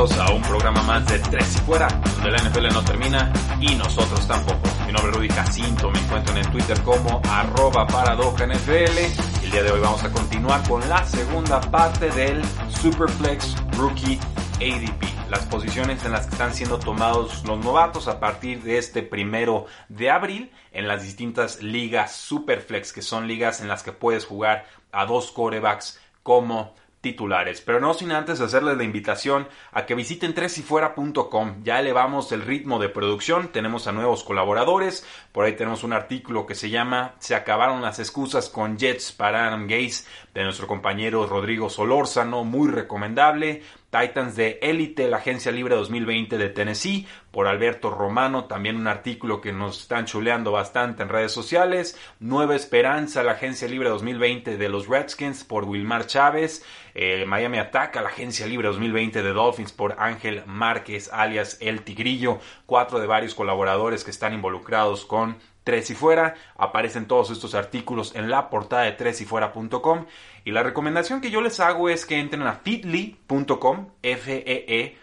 A un programa más de Tres y Fuera, donde la NFL no termina y nosotros tampoco. Mi nombre es Rudy Jacinto, me encuentro en Twitter como arroba paradoja NFL. El día de hoy vamos a continuar con la segunda parte del Superflex Rookie ADP, las posiciones en las que están siendo tomados los novatos a partir de este primero de abril en las distintas ligas Superflex, que son ligas en las que puedes jugar a dos corebacks como titulares. Pero no sin antes hacerles la invitación a que visiten tresyfuera.com. Ya elevamos el ritmo de producción, tenemos a nuevos colaboradores. Por ahí tenemos un artículo que se llama Se acabaron las excusas con Jets para Adam Gaze de nuestro compañero Rodrigo Solórzano, muy recomendable. Titans de Élite, la agencia libre 2020 de Tennessee, por Alberto Romano, también un artículo que nos están chuleando bastante en redes sociales. Nueva Esperanza, la agencia libre 2020 de los Redskins, por Wilmar Chávez. Eh, Miami Ataca, la agencia libre 2020 de Dolphins, por Ángel Márquez, alias El Tigrillo. Cuatro de varios colaboradores que están involucrados con Tres y Fuera. Aparecen todos estos artículos en la portada de tresyfuera.com. Y la recomendación que yo les hago es que entren a feedly.com, F-E-E-D-L-Y.com.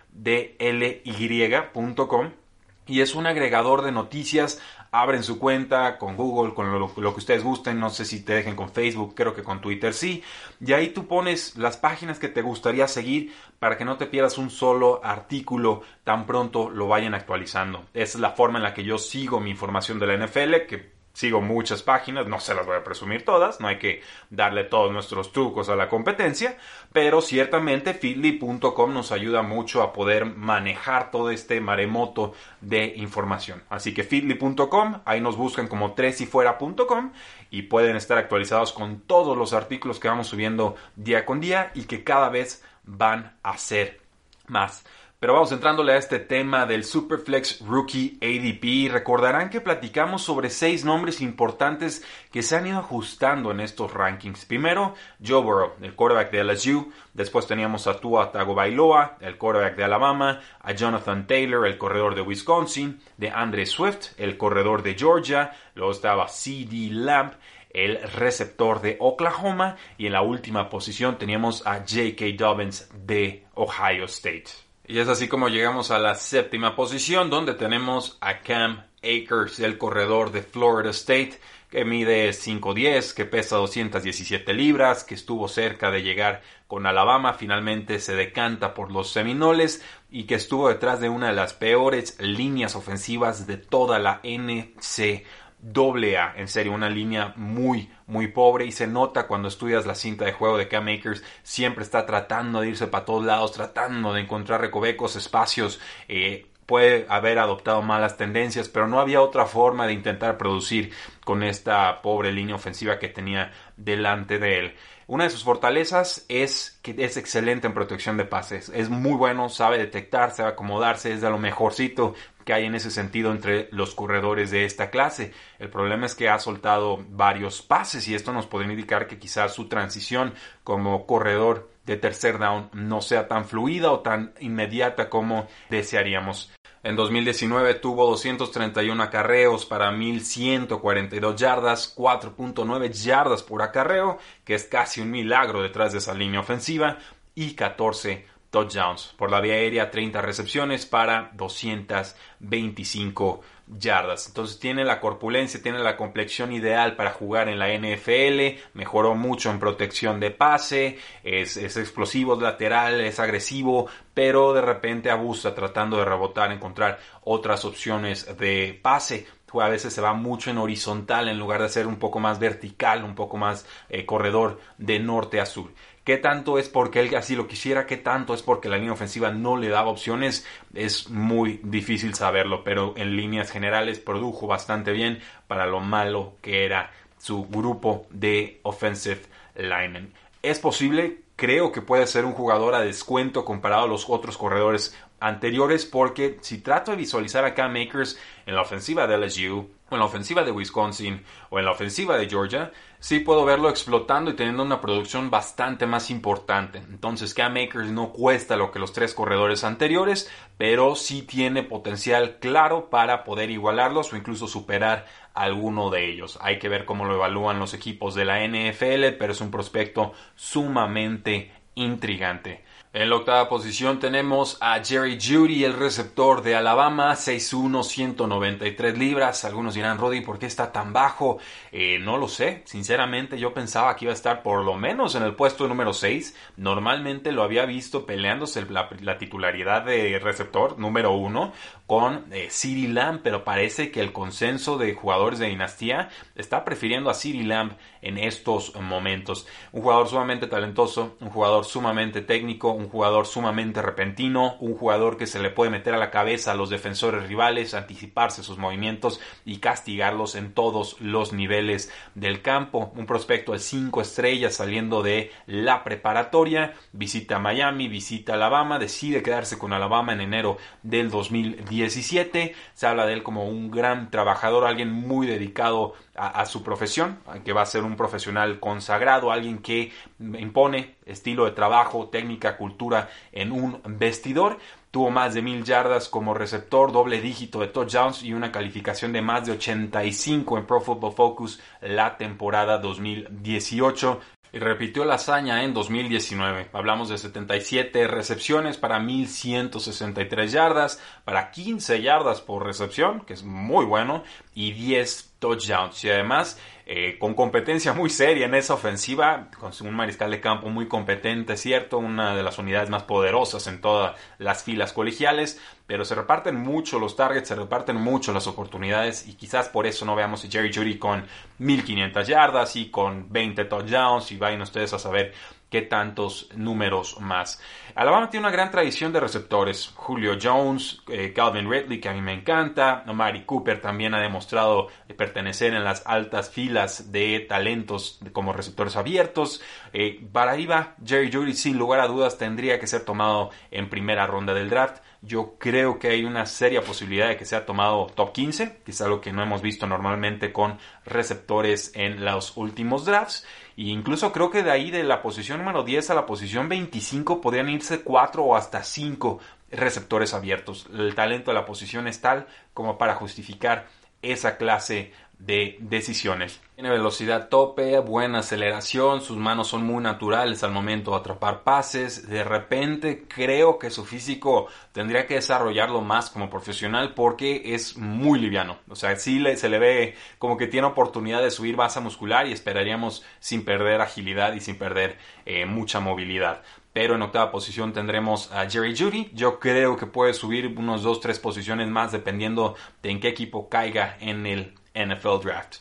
Y es un agregador de noticias. Abren su cuenta con Google, con lo, que ustedes gusten. No sé si te dejen con Facebook, creo que con Twitter sí. Y ahí tú pones las páginas que te gustaría seguir para que no te pierdas un solo artículo tan pronto lo vayan actualizando. Esa es la forma en la que yo sigo mi información de la NFL, que sigo muchas páginas, no se las voy a presumir todas, no hay que darle todos nuestros trucos a la competencia, pero ciertamente feedly.com nos ayuda mucho a poder manejar todo este maremoto de información. Así que feedly.com, ahí nos buscan como tresyfuera.com y pueden estar actualizados con todos los artículos que vamos subiendo día con día y que cada vez van a ser más. Pero vamos entrándole a este tema del Superflex Rookie ADP. Recordarán que platicamos sobre seis nombres importantes que se han ido ajustando en estos rankings. Primero, Joe Burrow, el quarterback de LSU. Después teníamos a Tua Tagovailoa, el quarterback de Alabama. A Jonathan Taylor, el corredor de Wisconsin. De Andre Swift, el corredor de Georgia. Luego estaba CD Lamb el receptor de Oklahoma y en la última posición teníamos a J.K. Dobbins de Ohio State. Y es así como llegamos a la séptima posición donde tenemos a Cam Akers, el corredor de Florida State, que mide 5'10, que pesa 217 libras, que estuvo cerca de llegar con Alabama, finalmente se decanta por los Seminoles y que estuvo detrás de una de las peores líneas ofensivas de toda la NC doble A, en serio, una línea muy, muy pobre y se nota cuando estudias la cinta de juego de Cam Makers, siempre está tratando de irse para todos lados, tratando de encontrar recovecos, espacios, eh, puede haber adoptado malas tendencias, pero no había otra forma de intentar producir con esta pobre línea ofensiva que tenía delante de él. Una de sus fortalezas es que es excelente en protección de pases. Es muy bueno, sabe detectar, sabe acomodarse, es de lo mejorcito que hay en ese sentido entre los corredores de esta clase. El problema es que ha soltado varios pases y esto nos podría indicar que quizás su transición como corredor de tercer down no sea tan fluida o tan inmediata como desearíamos. En 2019 tuvo 231 acarreos para 1142 yardas, 4.9 yardas por acarreo, que es casi un milagro detrás de esa línea ofensiva, y 14 touchdowns. Por la vía aérea, 30 recepciones para 225 yardas. Entonces tiene la corpulencia, tiene la complexión ideal para jugar en la NFL, mejoró mucho en protección de pase, es, es explosivo, es lateral, es agresivo, pero de repente abusa tratando de rebotar, encontrar otras opciones de pase. a veces se va mucho en horizontal en lugar de ser un poco más vertical, un poco más eh, corredor de norte a sur. ¿Qué tanto es porque él así lo quisiera? ¿Qué tanto es porque la línea ofensiva no le daba opciones? Es muy difícil saberlo, pero en líneas generales produjo bastante bien para lo malo que era su grupo de offensive linemen. Es posible, creo que puede ser un jugador a descuento comparado a los otros corredores anteriores porque si trato de visualizar a Cam Makers en la ofensiva de LSU o en la ofensiva de Wisconsin o en la ofensiva de Georgia, sí puedo verlo explotando y teniendo una producción bastante más importante. Entonces Cam Makers no cuesta lo que los tres corredores anteriores, pero sí tiene potencial claro para poder igualarlos o incluso superar alguno de ellos. Hay que ver cómo lo evalúan los equipos de la NFL, pero es un prospecto sumamente intrigante. En la octava posición tenemos a Jerry Judy, el receptor de Alabama, 6'1, 193 libras. Algunos dirán, Roddy, ¿por qué está tan bajo? Eh, no lo sé. Sinceramente, yo pensaba que iba a estar por lo menos en el puesto número 6. Normalmente lo había visto peleándose la, titularidad de receptor número 1 con eh, Lamb, pero parece que el consenso de jugadores de dinastía está prefiriendo a CeeDee Lamb en estos momentos. Un jugador sumamente talentoso, un jugador sumamente técnico, un jugador sumamente repentino, un jugador que se le puede meter a la cabeza a los defensores rivales, anticiparse sus movimientos y castigarlos en todos los niveles del campo. Un prospecto de 5 estrellas saliendo de la preparatoria, visita Miami, visita Alabama, decide quedarse con Alabama en enero del 2017. Se habla de él como un gran trabajador, alguien muy dedicado a, su profesión, que va a ser un profesional consagrado, alguien que impone estilo de trabajo, técnica, cultura en un vestidor. Tuvo más de mil yardas como receptor, doble dígito de touchdowns y una calificación de más de 85 en Pro Football Focus la temporada 2018 y repitió la hazaña en 2019. Hablamos de 77 recepciones para 1163 yardas, para 15 yardas por recepción, que es muy bueno, y 10 touchdowns. Y además eh, con competencia muy seria en esa ofensiva, con un mariscal de campo muy competente, cierto, una de las unidades más poderosas en todas las filas colegiales, pero se reparten mucho los targets, se reparten mucho las oportunidades y quizás por eso no veamos a Jerry Judy con 1500 yardas y con 20 touchdowns y vayan ustedes a saber qué tantos números más. Alabama tiene una gran tradición de receptores. Julio Jones, eh, Calvin Ridley, que a mí me encanta. Mari Cooper también ha demostrado pertenecer en las altas filas de talentos como receptores abiertos. Eh, para ahí Jerry Judy, sin lugar a dudas, tendría que ser tomado en primera ronda del draft. Yo creo que hay una seria posibilidad de que sea tomado top 15, que es algo que no hemos visto normalmente con receptores en los últimos drafts. E incluso creo que de ahí de la posición número 10 a la posición 25 podrían irse 4 o hasta 5 receptores abiertos. El talento de la posición es tal como para justificar esa clase de decisiones. Tiene velocidad tope, buena aceleración, sus manos son muy naturales al momento de atrapar pases. De repente creo que su físico tendría que desarrollarlo más como profesional porque es muy liviano. O sea, sí se le ve como que tiene oportunidad de subir masa muscular y esperaríamos sin perder agilidad y sin perder eh, mucha movilidad pero en octava posición tendremos a Jerry Judy. Yo creo que puede subir unos 2-3 posiciones más dependiendo de en qué equipo caiga en el NFL Draft.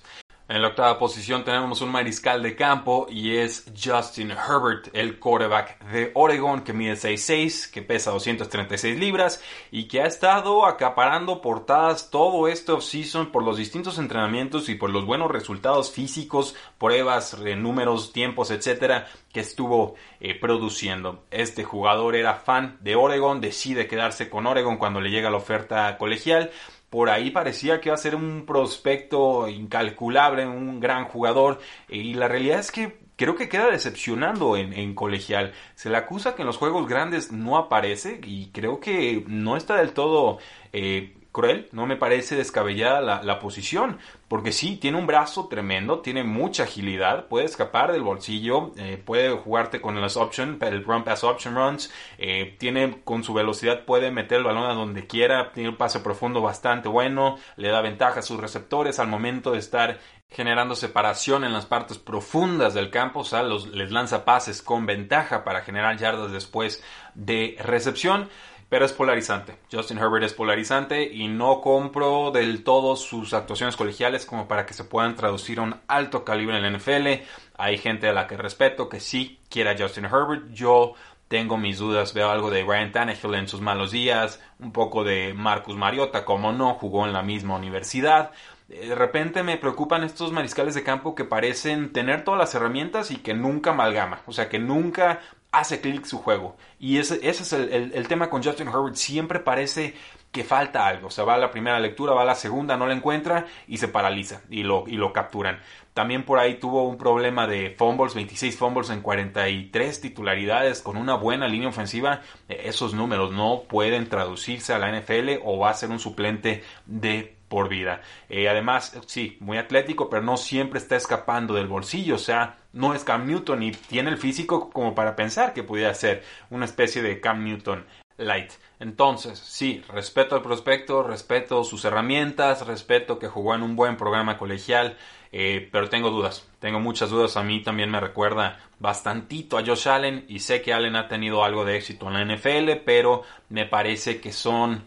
En la octava posición tenemos un mariscal de campo y es Justin Herbert, el quarterback de Oregon que mide 6'6, que pesa 236 libras y que ha estado acaparando portadas todo este offseason por los distintos entrenamientos y por los buenos resultados físicos, pruebas, números, tiempos, etcétera, que estuvo eh, produciendo. Este jugador era fan de Oregon, decide quedarse con Oregon cuando le llega la oferta colegial por ahí parecía que iba a ser un prospecto incalculable, un gran jugador, y la realidad es que creo que queda decepcionando en, colegial. Se le acusa que en los juegos grandes no aparece y creo que no está del todo eh, cruel, no me parece descabellada la, posición, porque sí, tiene un brazo tremendo, tiene mucha agilidad, puede escapar del bolsillo, eh, puede jugarte con las option, el run pass option runs, eh, tiene con su velocidad, puede meter el balón a donde quiera, tiene un pase profundo bastante bueno, le da ventaja a sus receptores al momento de estar generando separación en las partes profundas del campo, o sea, les lanza pases con ventaja para generar yardas después de recepción. Pero es polarizante. Justin Herbert es polarizante y no compro del todo sus actuaciones colegiales como para que se puedan traducir a un alto calibre en la NFL. Hay gente a la que respeto que sí quiere a Justin Herbert. Yo tengo mis dudas, veo algo de Ryan Tannehill en sus malos días, un poco de Marcus Mariota, como no, jugó en la misma universidad. De repente me preocupan estos mariscales de campo que parecen tener todas las herramientas y que nunca amalgama, o sea, que nunca hace clic su juego. Y ese, es el, tema con Justin Herbert. Siempre parece que falta algo. O sea, va a la primera lectura, va a la segunda, no la encuentra y se paraliza y lo, y lo capturan. También por ahí tuvo un problema de fumbles, 26 fumbles en 43 titularidades con una buena línea ofensiva. Esos números no pueden traducirse a la NFL o va a ser un suplente de por vida. Eh, además, sí, muy atlético, pero no siempre está escapando del bolsillo. O sea, no es Cam Newton y tiene el físico como para pensar que pudiera ser una especie de Cam Newton light. Entonces, sí, respeto al prospecto, respeto sus herramientas, respeto que jugó en un buen programa colegial, eh, pero tengo dudas, tengo muchas dudas. A mí también me recuerda bastantito a Josh Allen y sé que Allen ha tenido algo de éxito en la NFL, pero me parece que son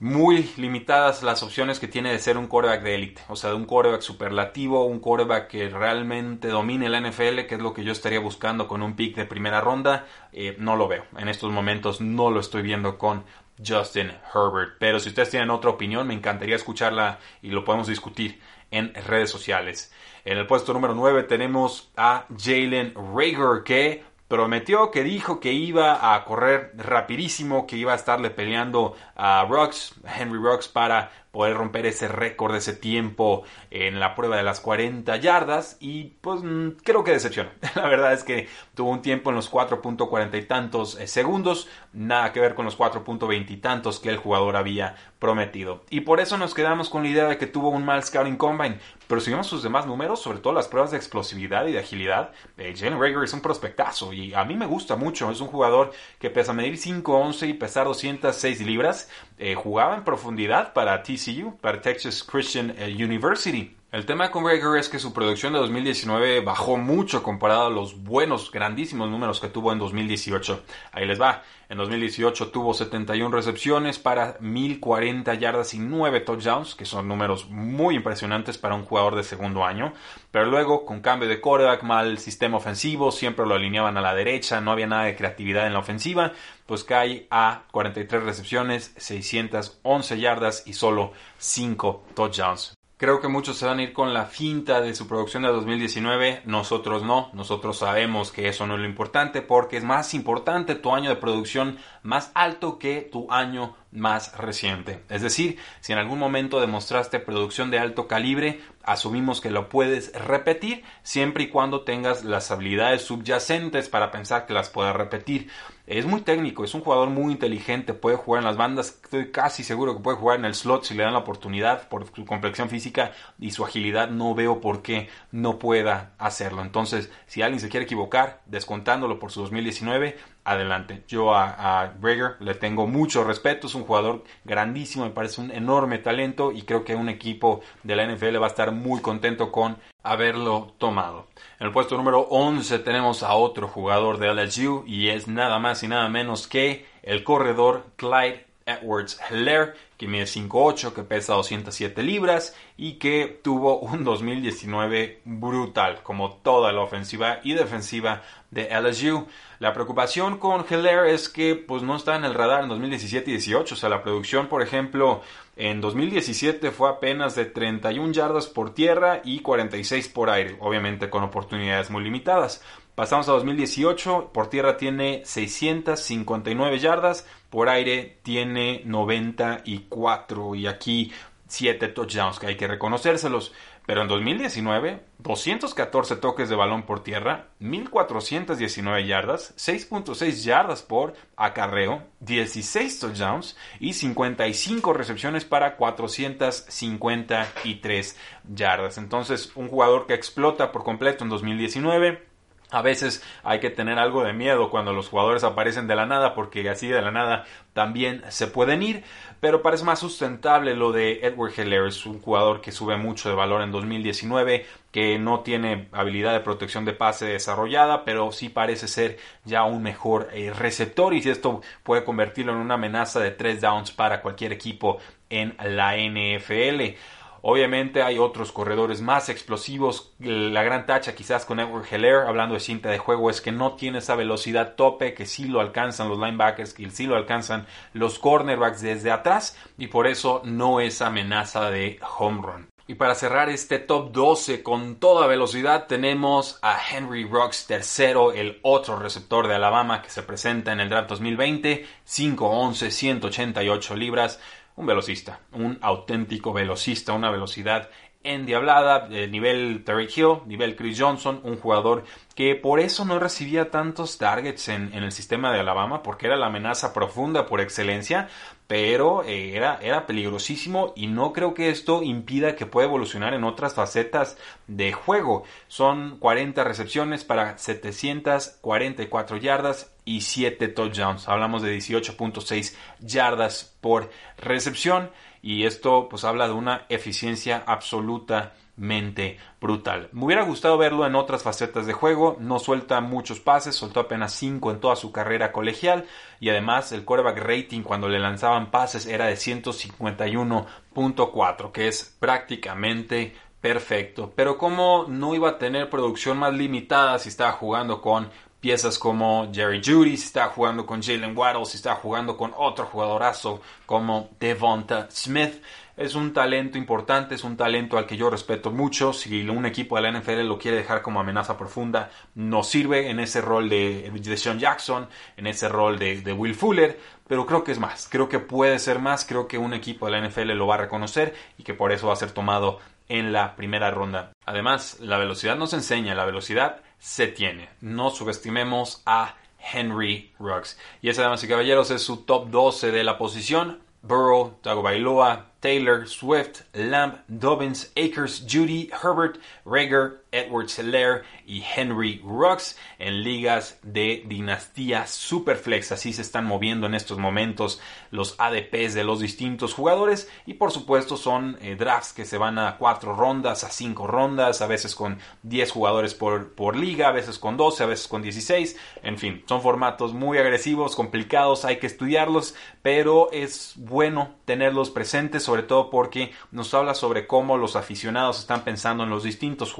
muy limitadas las opciones que tiene de ser un quarterback de élite, o sea, de un quarterback superlativo, un quarterback que realmente domine la NFL, que es lo que yo estaría buscando con un pick de primera ronda, eh, no lo veo. En estos momentos no lo estoy viendo con Justin Herbert. Pero si ustedes tienen otra opinión, me encantaría escucharla y lo podemos discutir en redes sociales. En el puesto número 9 tenemos a Jalen Rager, que prometió que dijo que iba a correr rapidísimo, que iba a estarle peleando a Rocks, Henry Rocks, para poder romper ese récord ese tiempo en la prueba de las 40 yardas y pues mm, creo que decepcionó. La verdad es que tuvo un tiempo en los 4.40 y tantos eh, segundos, nada que ver con los 4.20 y tantos que el jugador había prometido. Y por eso nos quedamos con la idea de que tuvo un mal scouting combine, pero si vemos sus demás números, sobre todo las pruebas de explosividad y de agilidad, eh, Jalen Rager es un prospectazo y a mí me gusta mucho, es un jugador que pesa medir 5'11 y pesar 206 libras, eh, jugaba en profundidad para TCU, para Texas Christian eh, University. El tema con Rager es que su producción de 2019 bajó mucho comparado a los buenos, grandísimos números que tuvo en 2018. Ahí les va. En 2018 tuvo 71 recepciones para 1040 yardas y 9 touchdowns, que son números muy impresionantes para un jugador de segundo año. Pero luego, con cambio de quarterback, mal sistema ofensivo, siempre lo alineaban a la derecha, no había nada de creatividad en la ofensiva, pues cae a 43 recepciones, 611 yardas y solo 5 touchdowns. Creo que muchos se van a ir con la finta de su producción de 2019, nosotros no, nosotros sabemos que eso no es lo importante porque es más importante tu año de producción más alto que tu año más reciente. Es decir, si en algún momento demostraste producción de alto calibre, asumimos que lo puedes repetir siempre y cuando tengas las habilidades subyacentes para pensar que las puedas repetir. Es muy técnico, es un jugador muy inteligente, puede jugar en las bandas, estoy casi seguro que puede jugar en el slot si le dan la oportunidad por su complexión física y su agilidad, no veo por qué no pueda hacerlo. Entonces, si alguien se quiere equivocar, descontándolo por su 2019, adelante. Yo a, a le tengo mucho respeto, es un jugador grandísimo, me parece un enorme talento y creo que un equipo de la NFL va a estar muy contento con haberlo tomado. En el puesto número 11 tenemos a otro jugador de LSU y es nada más y nada menos que el corredor Clyde Edwards Heller, que mide 5'8, que pesa 207 libras y que tuvo un 2019 brutal, como toda la ofensiva y defensiva de LSU. La preocupación con Heller es que pues, no está en el radar en 2017 y 18. O sea, la producción, por ejemplo, en 2017 fue apenas de 31 yardas por tierra y 46 por aire, obviamente con oportunidades muy limitadas. Pasamos a 2018, por tierra tiene 659 yardas, por aire tiene 94 y aquí 7 touchdowns que hay que reconocérselos. Pero en 2019, 214 toques de balón por tierra, 1419 yardas, 6.6 yardas por acarreo, 16 touchdowns y 55 recepciones para 453 yardas. Entonces, un jugador que explota por completo en 2019 A veces hay que tener algo de miedo cuando los jugadores aparecen de la nada, porque así de la nada también se pueden ir. Pero parece más sustentable lo de Edward Heller, es un jugador que sube mucho de valor en 2019, que no tiene habilidad de protección de pase desarrollada, pero sí parece ser ya un mejor eh, receptor y si esto puede convertirlo en una amenaza de tres downs para cualquier equipo en la NFL. Obviamente hay otros corredores más explosivos. La gran tacha quizás con Edward Heller, hablando de cinta de juego, es que no tiene esa velocidad tope que sí lo alcanzan los linebackers, que sí lo alcanzan los cornerbacks desde atrás y por eso no es amenaza de home run. Y para cerrar este top 12 con toda velocidad tenemos a Henry Rocks tercero, el otro receptor de Alabama que se presenta en el draft 2020, 5'11, 188 libras un velocista, un auténtico velocista, una velocidad endiablada, eh, nivel Terry Hill, nivel Chris Johnson, un jugador que por eso no recibía tantos targets en, el sistema de Alabama, porque era la amenaza profunda por excelencia, pero eh, era, era peligrosísimo y no creo que esto impida que pueda evolucionar en otras facetas de juego. Son 40 recepciones para 744 yardas y 7 touchdowns. Hablamos de 18.6 yardas por recepción y esto pues habla de una eficiencia absolutamente brutal. Me hubiera gustado verlo en otras facetas de juego, no suelta muchos pases, soltó apenas 5 en toda su carrera colegial y además el quarterback rating cuando le lanzaban pases era de 151.4, que es prácticamente perfecto. Pero como no iba a tener producción más limitada si estaba jugando con piezas como Jerry Judy, si está jugando con Jalen Waddle, si está jugando con otro jugadorazo como Devonta Smith. Es un talento importante, es un talento al que yo respeto mucho. Si un equipo de la NFL lo quiere dejar como amenaza profunda, no sirve en ese rol de, de Sean Jackson, en ese rol de, de Will Fuller, pero creo que es más, creo que puede ser más, creo que un equipo de la NFL lo va a reconocer y que por eso va a ser tomado en la primera ronda. Además, la velocidad nos enseña, la velocidad se tiene. No subestimemos a Henry Ruggs. Y ese, damas y caballeros, es su top 12 de la posición. Burrow, Tago Bailoa, Taylor, Swift, Lamb, Dobbins, Akers, Judy, Herbert, Rager, Edward Seller y Henry Rux en ligas de dinastía Superflex. Así se están moviendo en estos momentos los ADPs de los distintos jugadores y por supuesto son eh, drafts que se van a cuatro rondas, a cinco rondas, a veces con 10 jugadores por, por liga, a veces con 12, a veces con 16. En fin, son formatos muy agresivos, complicados, hay que estudiarlos, pero es bueno tenerlos presentes sobre todo porque nos habla sobre cómo los aficionados están pensando en los distintos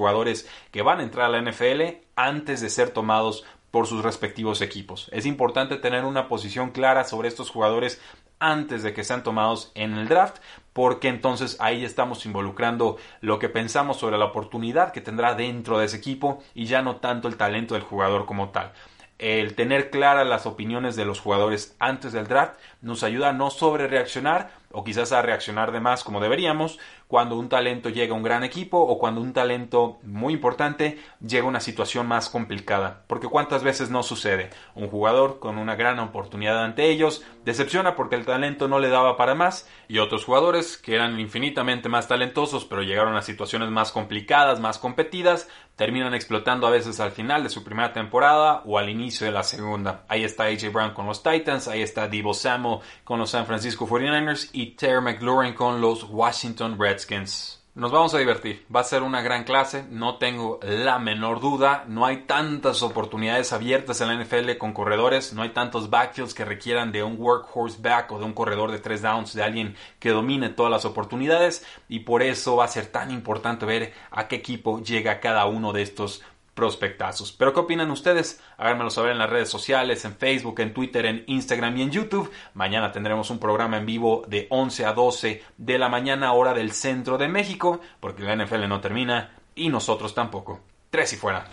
que van a entrar a la NFL antes de ser tomados por sus respectivos equipos. Es importante tener una posición clara sobre estos jugadores antes de que sean tomados en el draft, porque entonces ahí estamos involucrando lo que pensamos sobre la oportunidad que tendrá dentro de ese equipo y ya no tanto el talento del jugador como tal el tener claras las opiniones de los jugadores antes del draft nos ayuda a no sobre reaccionar o quizás a reaccionar de más como deberíamos cuando un talento llega a un gran equipo o cuando un talento muy importante llega a una situación más complicada. Porque cuántas veces no sucede. Un jugador con una gran oportunidad ante ellos decepciona porque el talento no le daba para más y otros jugadores que eran infinitamente más talentosos pero llegaron a situaciones más complicadas, más competidas, terminan explotando a veces al final de su primera temporada o al inicio de la segunda. Ahí está AJ Brown con los Titans, ahí está Divo Samuel con los San Francisco 49ers y Terry McLaurin con los Washington Redskins. Nos vamos a divertir, va a ser una gran clase, no tengo la menor duda, no hay tantas oportunidades abiertas en la NFL con corredores, no hay tantos backfields que requieran de un workhorse back o de un corredor de tres downs, de alguien que domine todas las oportunidades y por eso va a ser tan importante ver a qué equipo llega cada uno de estos prospectazos. Pero ¿qué opinan ustedes? Háganmelo saber en las redes sociales, en Facebook, en Twitter, en Instagram y en YouTube. Mañana tendremos un programa en vivo de 11 a 12 de la mañana hora del centro de México, porque la NFL no termina y nosotros tampoco. Tres y fuera.